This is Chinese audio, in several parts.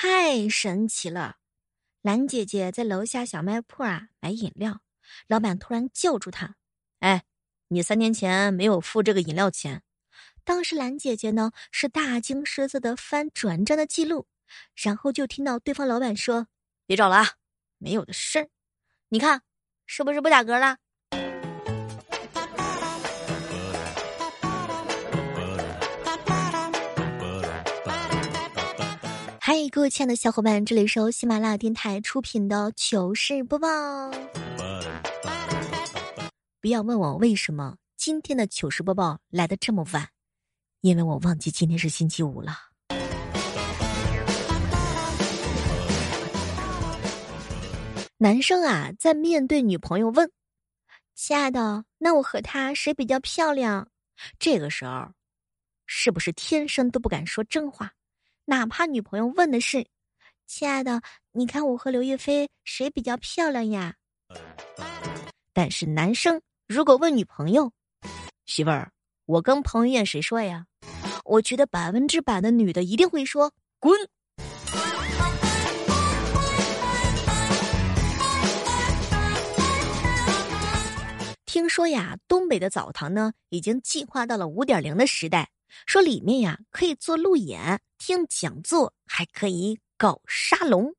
太神奇了！兰姐姐在楼下小卖铺啊买饮料，老板突然叫住她：“哎，你三年前没有付这个饮料钱。”当时兰姐姐呢是大惊失色的翻转账的记录，然后就听到对方老板说：“别找了啊，没有的事儿。你看，是不是不打嗝了？”嗨，各位亲爱的小伙伴，这里是由喜马拉雅电台出品的糗事播报。不要问我为什么今天的糗事播报来的这么晚，因为我忘记今天是星期五了。男生啊，在面对女朋友问：“亲爱的，那我和她谁比较漂亮？”这个时候，是不是天生都不敢说真话？哪怕女朋友问的是：“亲爱的，你看我和刘亦菲谁比较漂亮呀？”但是男生如果问女朋友：“媳妇儿，我跟彭于晏谁帅呀？”我觉得百分之百的女的一定会说：“滚。”听说呀，东北的澡堂呢已经进化到了五点零的时代。说里面呀可以做路演、听讲座，还可以搞沙龙。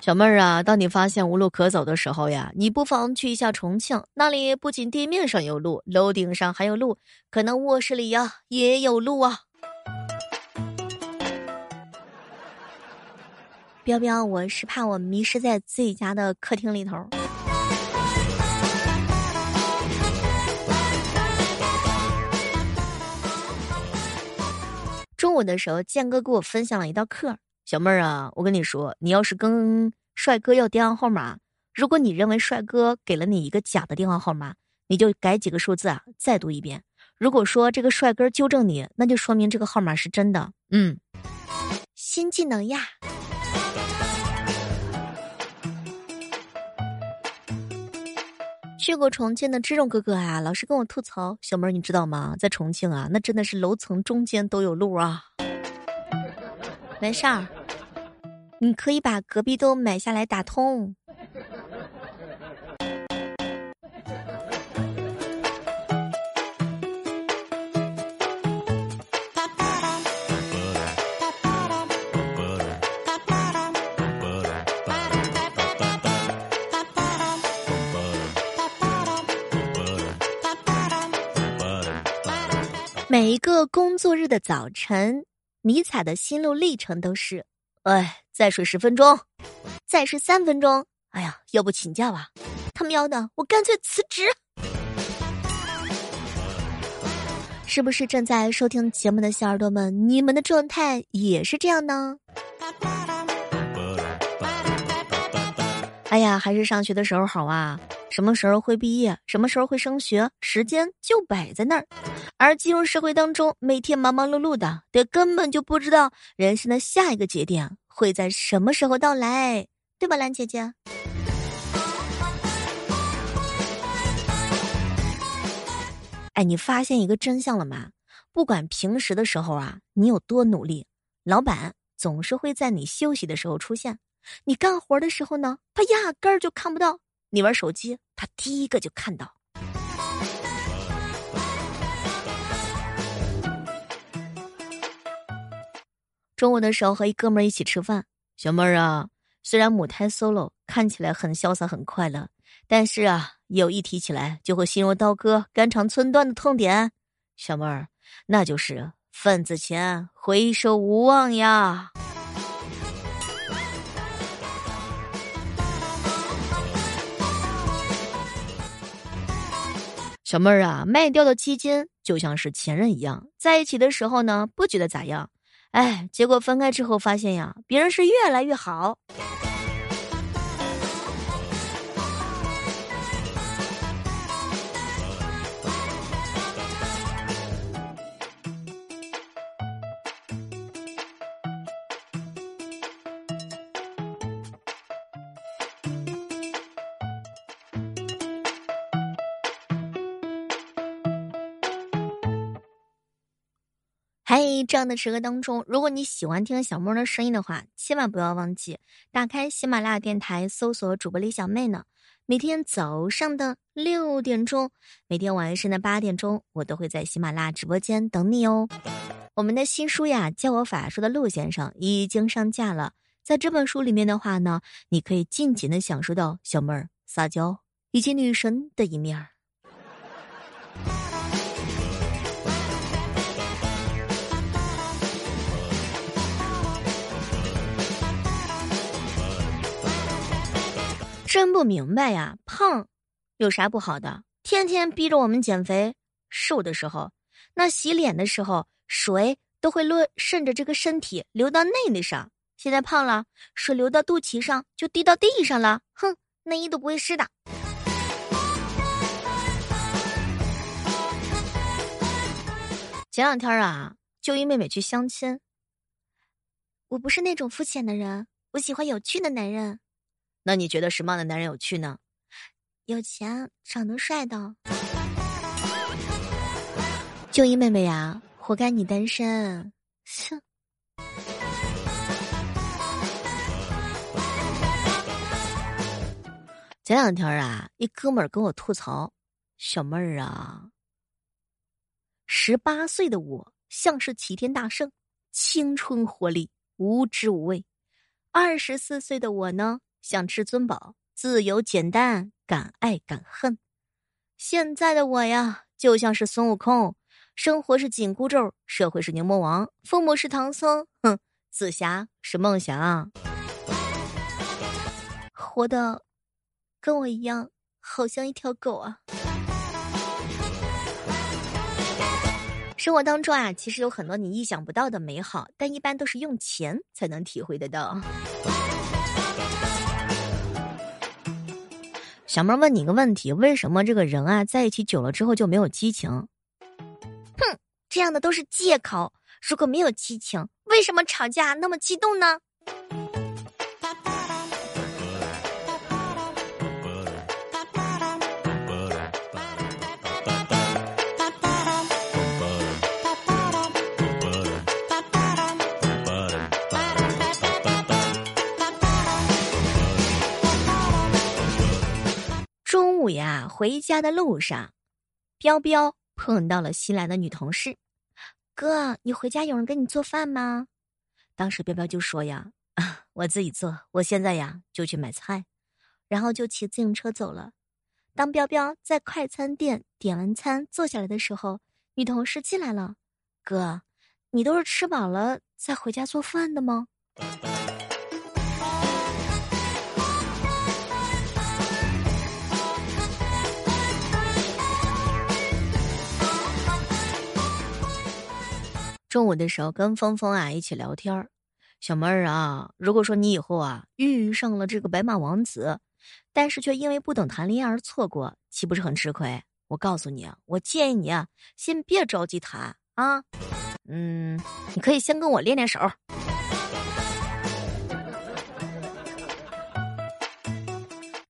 小妹儿啊，当你发现无路可走的时候呀，你不妨去一下重庆，那里不仅地面上有路，楼顶上还有路，可能卧室里呀也有路啊。彪彪，我是怕我迷失在自己家的客厅里头。中午的时候，建哥给我分享了一道课。小妹儿啊，我跟你说，你要是跟帅哥要电话号码，如果你认为帅哥给了你一个假的电话号码，你就改几个数字啊，再读一遍。如果说这个帅哥纠正你，那就说明这个号码是真的。嗯，新技能呀。去过重庆的这种哥哥啊，老是跟我吐槽：“小妹儿，你知道吗？在重庆啊，那真的是楼层中间都有路啊。”没事儿，你可以把隔壁都买下来打通。每一个工作日的早晨，尼采的心路历程都是：哎，再睡十分钟，再睡三分钟。哎呀，要不请假吧？他喵的，我干脆辞职。是不是正在收听节目的小耳朵们，你们的状态也是这样呢？哎呀，还是上学的时候好啊！什么时候会毕业，什么时候会升学，时间就摆在那儿。而进入社会当中，每天忙忙碌碌的，得根本就不知道人生的下一个节点会在什么时候到来，对吧，兰姐姐？哎，你发现一个真相了吗？不管平时的时候啊，你有多努力，老板总是会在你休息的时候出现。你干活的时候呢，他压根儿就看不到；你玩手机，他第一个就看到。中午的时候和一哥们儿一起吃饭，小妹儿啊，虽然母胎 solo 看起来很潇洒很快乐，但是啊，有一提起来就会心如刀割、肝肠寸断的痛点，小妹儿，那就是份子钱回收无望呀。小妹儿啊，卖掉的基金就像是前任一样，在一起的时候呢，不觉得咋样，哎，结果分开之后发现呀，别人是越来越好。这样的时刻当中，如果你喜欢听小妹的声音的话，千万不要忘记打开喜马拉雅电台，搜索主播李小妹呢。每天早上的六点钟，每天晚上的八点钟，我都会在喜马拉雅直播间等你哦。我们的新书呀，《教我法术的陆先生》已经上架了。在这本书里面的话呢，你可以尽情的享受到小妹儿撒娇以及女神的一面儿。真不明白呀，胖有啥不好的？天天逼着我们减肥，瘦的时候，那洗脸的时候，水都会落顺着这个身体流到内内上。现在胖了，水流到肚脐上就滴到地上了。哼，内衣都不会湿的。前两天啊，就一妹妹去相亲。我不是那种肤浅的人，我喜欢有趣的男人。那你觉得什么样的男人有趣呢？有钱、长得帅的。就一妹妹呀，活该你单身。哼。前两天啊，一哥们儿跟我吐槽：“小妹儿啊，十八岁的我像是齐天大圣，青春活力，无知无畏；二十四岁的我呢？”像至尊宝，自由简单，敢爱敢恨。现在的我呀，就像是孙悟空，生活是紧箍咒，社会是牛魔王，父母是唐僧，哼，紫霞是梦想，活的跟我一样，好像一条狗啊。生活当中啊，其实有很多你意想不到的美好，但一般都是用钱才能体会得到。小妹问你个问题：为什么这个人啊在一起久了之后就没有激情？哼，这样的都是借口。如果没有激情，为什么吵架那么激动呢？回家的路上，彪彪碰到了新来的女同事。哥，你回家有人给你做饭吗？当时彪彪就说呀：“ 我自己做，我现在呀就去买菜。”然后就骑自行车走了。当彪彪在快餐店点完餐坐下来的时候，女同事进来了。哥，你都是吃饱了再回家做饭的吗？中午的时候跟峰峰啊一起聊天，小妹儿啊，如果说你以后啊遇上了这个白马王子，但是却因为不懂谈恋爱而错过，岂不是很吃亏？我告诉你啊，我建议你啊，先别着急谈啊，嗯，你可以先跟我练练手。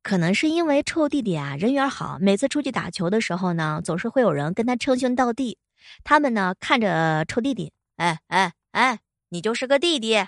可能是因为臭弟弟啊人缘好，每次出去打球的时候呢，总是会有人跟他称兄道弟。他们呢看着臭弟弟，哎哎哎，你就是个弟弟。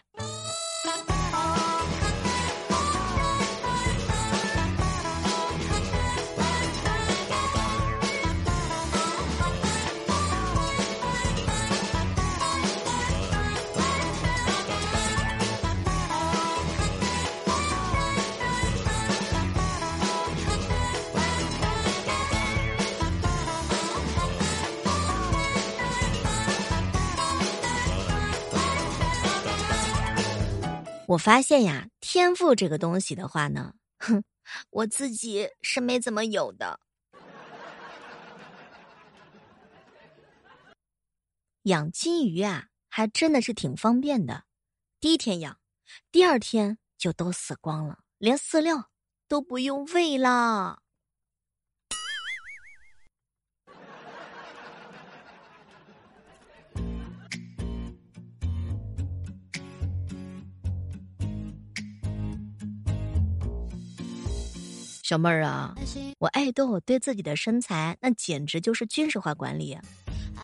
我发现呀，天赋这个东西的话呢，哼，我自己是没怎么有的。养金鱼啊，还真的是挺方便的。第一天养，第二天就都死光了，连饲料都不用喂了。小妹儿啊，我爱豆对自己的身材那简直就是军事化管理。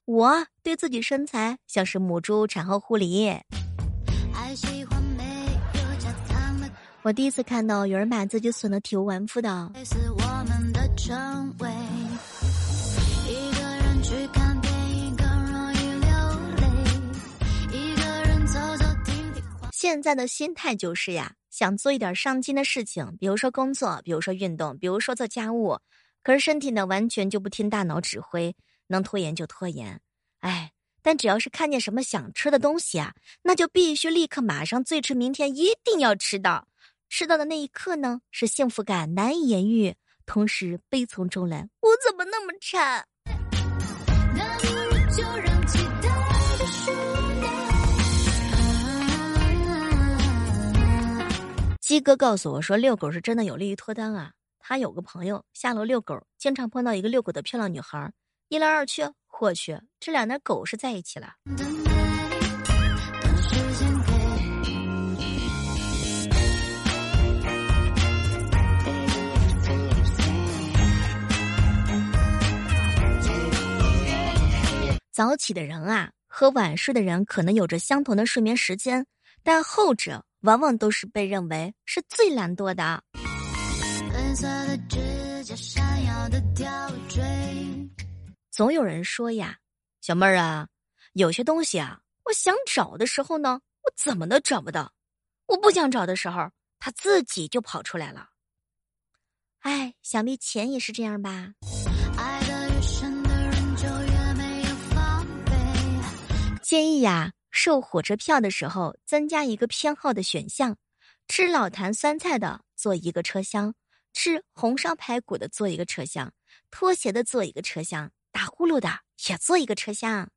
我对自己身材像是母猪产后护理。我第一次看到有人把自己损的体无完肤的。现在的心态就是呀，想做一点上进的事情，比如说工作，比如说运动，比如说做家务。可是身体呢，完全就不听大脑指挥，能拖延就拖延。哎，但只要是看见什么想吃的东西啊，那就必须立刻马上，最迟明天一定要吃到。吃到的那一刻呢，是幸福感难以言喻，同时悲从中来。我怎么那么馋？鸡哥告诉我说，遛狗是真的有利于脱单啊。他有个朋友下楼遛狗，经常碰到一个遛狗的漂亮女孩，一来二去，或去，这俩的狗是在一起了。早起的人啊，和晚睡的人可能有着相同的睡眠时间，但后者往往都是被认为是最懒惰的。总有人说呀，小妹儿啊，有些东西啊，我想找的时候呢，我怎么都找不到；我不想找的时候，它自己就跑出来了。哎，想必钱也是这样吧？建议呀，售火车票的时候增加一个偏好的选项，吃老坛酸菜的坐一个车厢。吃红烧排骨的坐一个车厢，拖鞋的坐一个车厢，打呼噜的也坐一个车厢。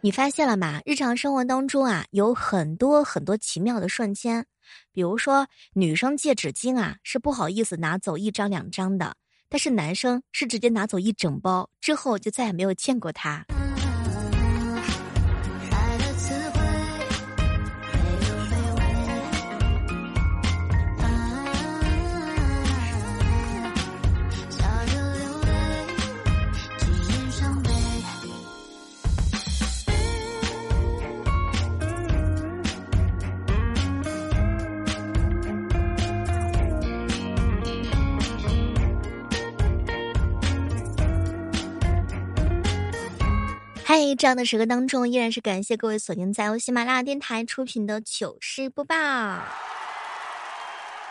你发现了吗？日常生活当中啊，有很多很多奇妙的瞬间，比如说女生借纸巾啊，是不好意思拿走一张两张的，但是男生是直接拿走一整包，之后就再也没有见过他。这样的时刻当中，依然是感谢各位锁定在由喜马拉雅电台出品的糗事播报。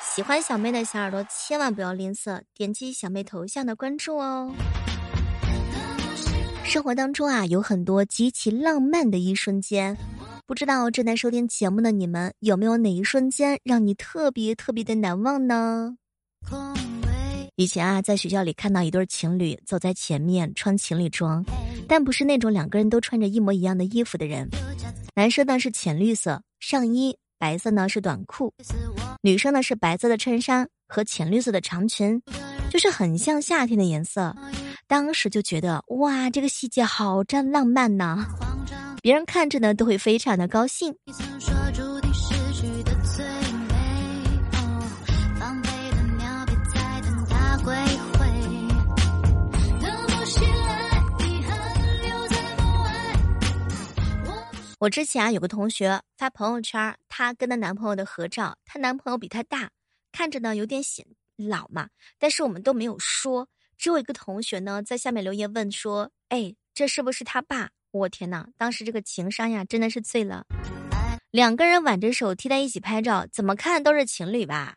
喜欢小妹的小耳朵千万不要吝啬，点击小妹头像的关注哦。生活当中啊，有很多极其浪漫的一瞬间，不知道正在收听节目的你们有没有哪一瞬间让你特别特别的难忘呢？以前啊，在学校里看到一对情侣走在前面穿情侣装，但不是那种两个人都穿着一模一样的衣服的人。男生呢是浅绿色上衣，白色呢是短裤；女生呢是白色的衬衫和浅绿色的长裙，就是很像夏天的颜色。当时就觉得哇，这个细节好占浪漫呐！别人看着呢都会非常的高兴。我之前啊有个同学发朋友圈，她跟她男朋友的合照，她男朋友比她大，看着呢有点显老嘛，但是我们都没有说，只有一个同学呢在下面留言问说：“哎，这是不是他爸？”我天呐，当时这个情商呀真的是醉了，两个人挽着手贴在一起拍照，怎么看都是情侣吧。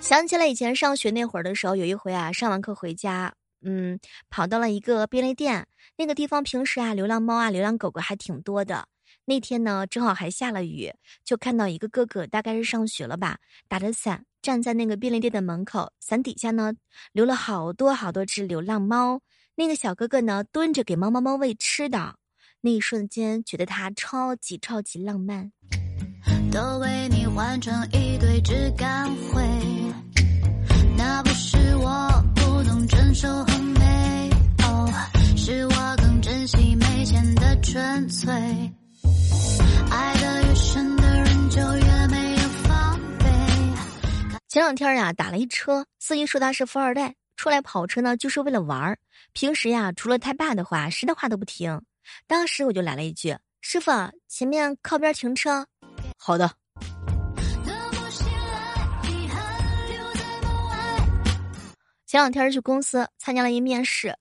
想起了以前上学那会儿的时候，有一回啊，上完课回家。嗯，跑到了一个便利店，那个地方平时啊，流浪猫啊、流浪狗狗还挺多的。那天呢，正好还下了雨，就看到一个哥哥，大概是上学了吧，打着伞站在那个便利店的门口，伞底下呢留了好多好多只流浪猫。那个小哥哥呢蹲着给猫猫猫喂吃的，那一瞬间觉得他超级超级浪漫。都为你换成一堆只干灰，那不是前两天呀，打了一车，司机说他是富二代，出来跑车呢就是为了玩儿。平时呀，除了他爸的话，谁的话都不听。当时我就来了一句：“师傅，前面靠边停车。”好的。前两天去公司参加了一面试，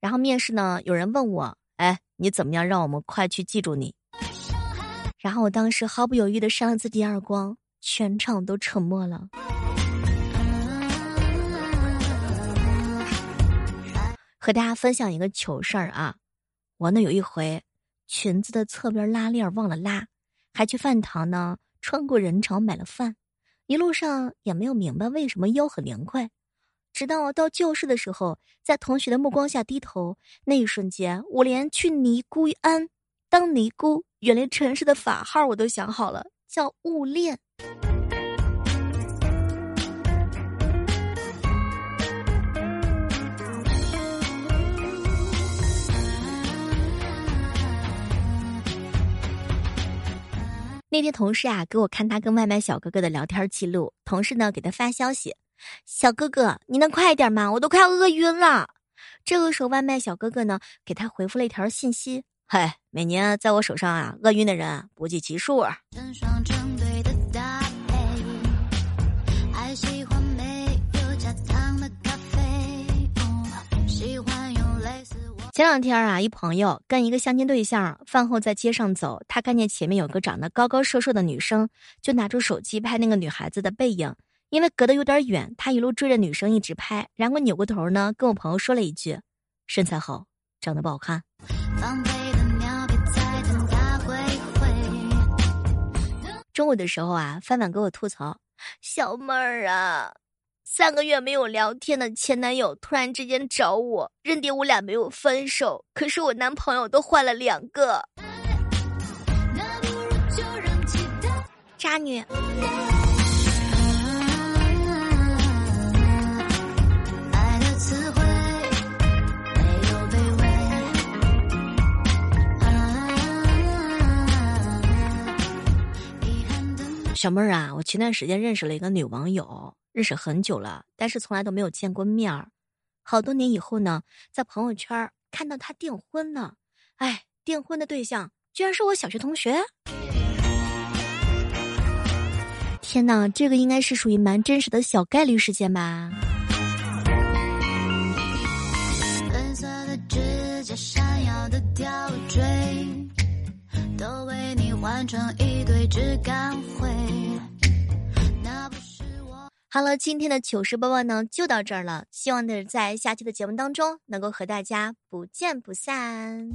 然后面试呢，有人问我：“哎，你怎么样让我们快去记住你？”然后我当时毫不犹豫的扇了自己耳光，全场都沉默了。和大家分享一个糗事儿啊，我呢有一回裙子的侧边拉链忘了拉，还去饭堂呢穿过人潮买了饭，一路上也没有明白为什么腰很凉快。直到到教室的时候，在同学的目光下低头，那一瞬间，我连去尼姑庵当尼姑、远离尘世的法号我都想好了，叫勿恋。那天同事啊给我看他跟外卖小哥哥的聊天记录，同事呢给他发消息。小哥哥，你能快点吗？我都快要饿晕了。这个时候，外卖小哥哥呢，给他回复了一条信息：“嗨，每年在我手上啊，饿晕的人不计其数。”前两天啊，一朋友跟一个相亲对象饭后在街上走，他看见前面有个长得高高瘦瘦的女生，就拿出手机拍那个女孩子的背影。因为隔得有点远，他一路追着女生一直拍，然后扭过头呢，跟我朋友说了一句：“身材好，长得不好看。”中午的时候啊，范范给我吐槽：“小妹儿啊，三个月没有聊天的前男友突然之间找我，认定我俩没有分手，可是我男朋友都换了两个，渣女。”小妹儿啊，我前段时间认识了一个女网友，认识很久了，但是从来都没有见过面儿。好多年以后呢，在朋友圈看到他订婚呢，哎，订婚的对象居然是我小学同学。天哪，这个应该是属于蛮真实的小概率事件吧。都为你换成一堆质感灰。好了，今天的糗事播报呢就到这儿了，希望呢在下期的节目当中能够和大家不见不散。